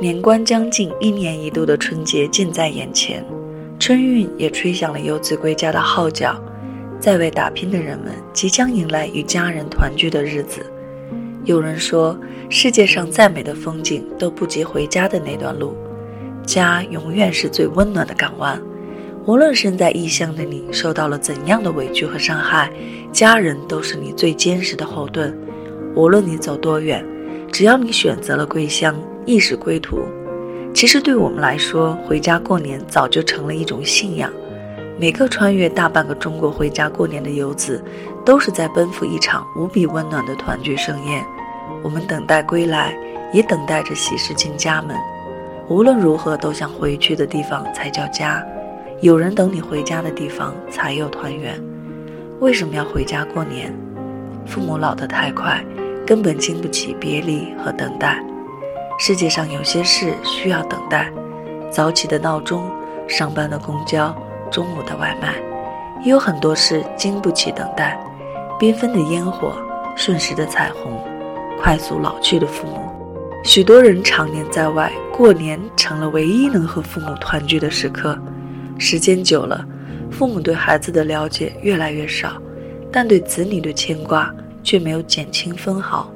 年关将近，一年一度的春节近在眼前，春运也吹响了游子归家的号角，在外打拼的人们即将迎来与家人团聚的日子。有人说，世界上再美的风景都不及回家的那段路，家永远是最温暖的港湾。无论身在异乡的你受到了怎样的委屈和伤害，家人都是你最坚实的后盾。无论你走多远，只要你选择了归乡。亦是归途。其实对我们来说，回家过年早就成了一种信仰。每个穿越大半个中国回家过年的游子，都是在奔赴一场无比温暖的团聚盛宴。我们等待归来，也等待着喜事进家门。无论如何，都想回去的地方才叫家。有人等你回家的地方，才有团圆。为什么要回家过年？父母老得太快，根本经不起别离和等待。世界上有些事需要等待，早起的闹钟，上班的公交，中午的外卖，也有很多事经不起等待。缤纷的烟火，瞬时的彩虹，快速老去的父母。许多人常年在外，过年成了唯一能和父母团聚的时刻。时间久了，父母对孩子的了解越来越少，但对子女的牵挂却没有减轻分毫。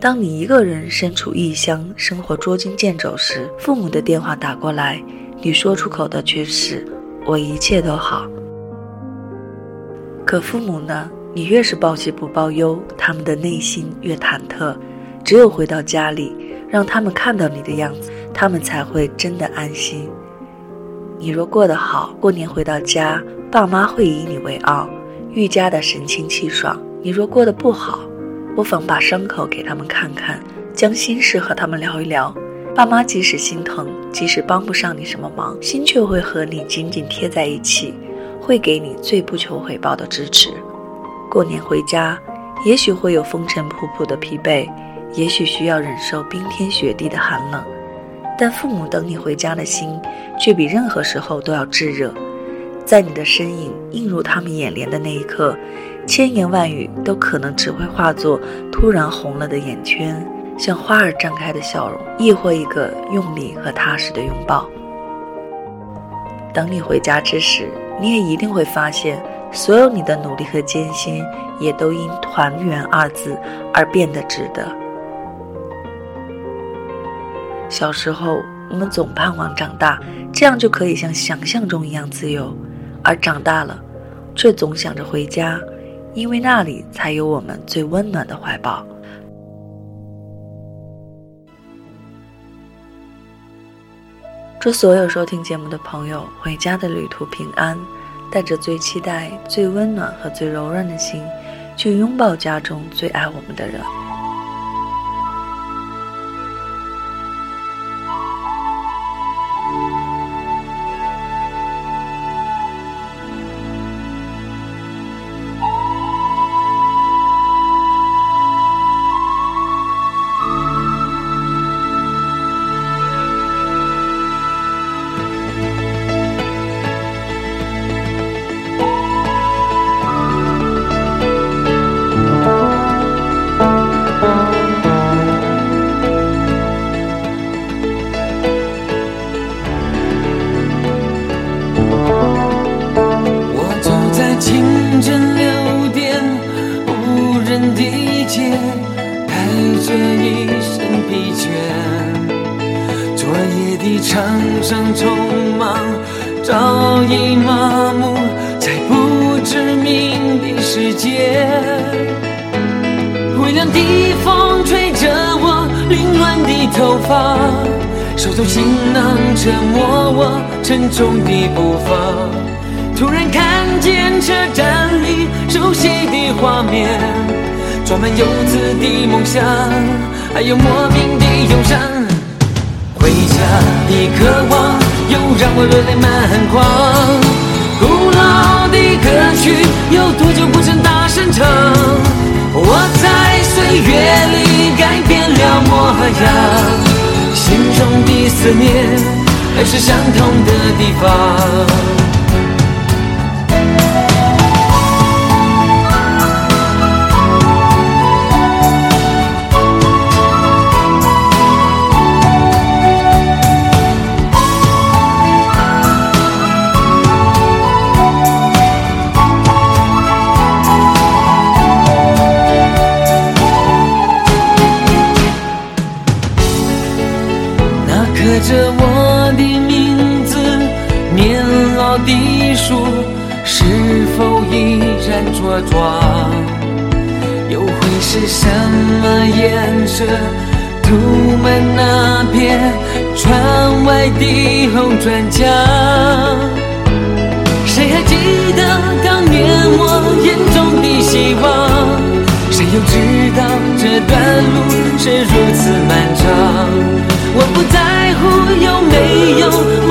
当你一个人身处异乡，生活捉襟见肘时，父母的电话打过来，你说出口的却是“我一切都好”。可父母呢？你越是报喜不报忧，他们的内心越忐忑。只有回到家里，让他们看到你的样子，他们才会真的安心。你若过得好，过年回到家，爸妈会以你为傲，愈加的神清气爽；你若过得不好，不妨把伤口给他们看看，将心事和他们聊一聊。爸妈即使心疼，即使帮不上你什么忙，心却会和你紧紧贴在一起，会给你最不求回报的支持。过年回家，也许会有风尘仆仆的疲惫，也许需要忍受冰天雪地的寒冷，但父母等你回家的心，却比任何时候都要炙热。在你的身影映入他们眼帘的那一刻。千言万语都可能只会化作突然红了的眼圈，像花儿绽开的笑容，亦或一个用力和踏实的拥抱。等你回家之时，你也一定会发现，所有你的努力和艰辛，也都因“团圆”二字而变得值得。小时候，我们总盼望长大，这样就可以像想象中一样自由；而长大了，却总想着回家。因为那里才有我们最温暖的怀抱。祝所有收听节目的朋友回家的旅途平安，带着最期待、最温暖和最柔软的心，去拥抱家中最爱我们的人。场上匆忙，早已麻木在不知名的世界。微凉的风吹着我凌乱的头发，手中行囊折磨我沉重的步伐。突然看见车站里熟悉的画面。装满游子的梦想，还有莫名的忧伤。回家的渴望，又让我热泪满眶。古老的歌曲，有多久不曾大声唱？我在岁月里改变了模样，心中的思念还是相同的地方。的树是否依然茁壮？又会是什么颜色涂满那片窗外的红砖墙？谁还记得当年我眼中的希望？谁又知道这段路是如此漫长？我不在乎有没有梦，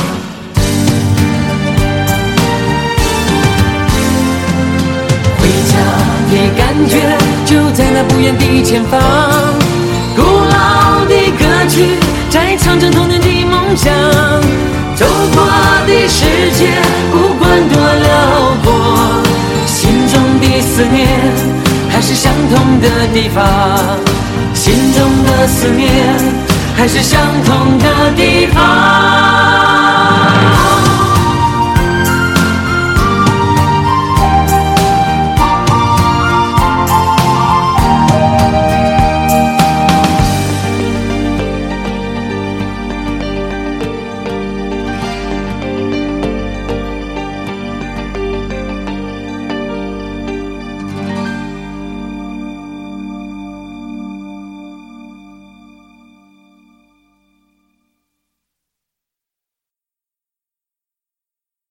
感觉就在那不远的前方，古老的歌曲在唱着童年的梦想。走过的世界不管多辽阔，心中的思念还是相同的地方。心中的思念还是相同的地方。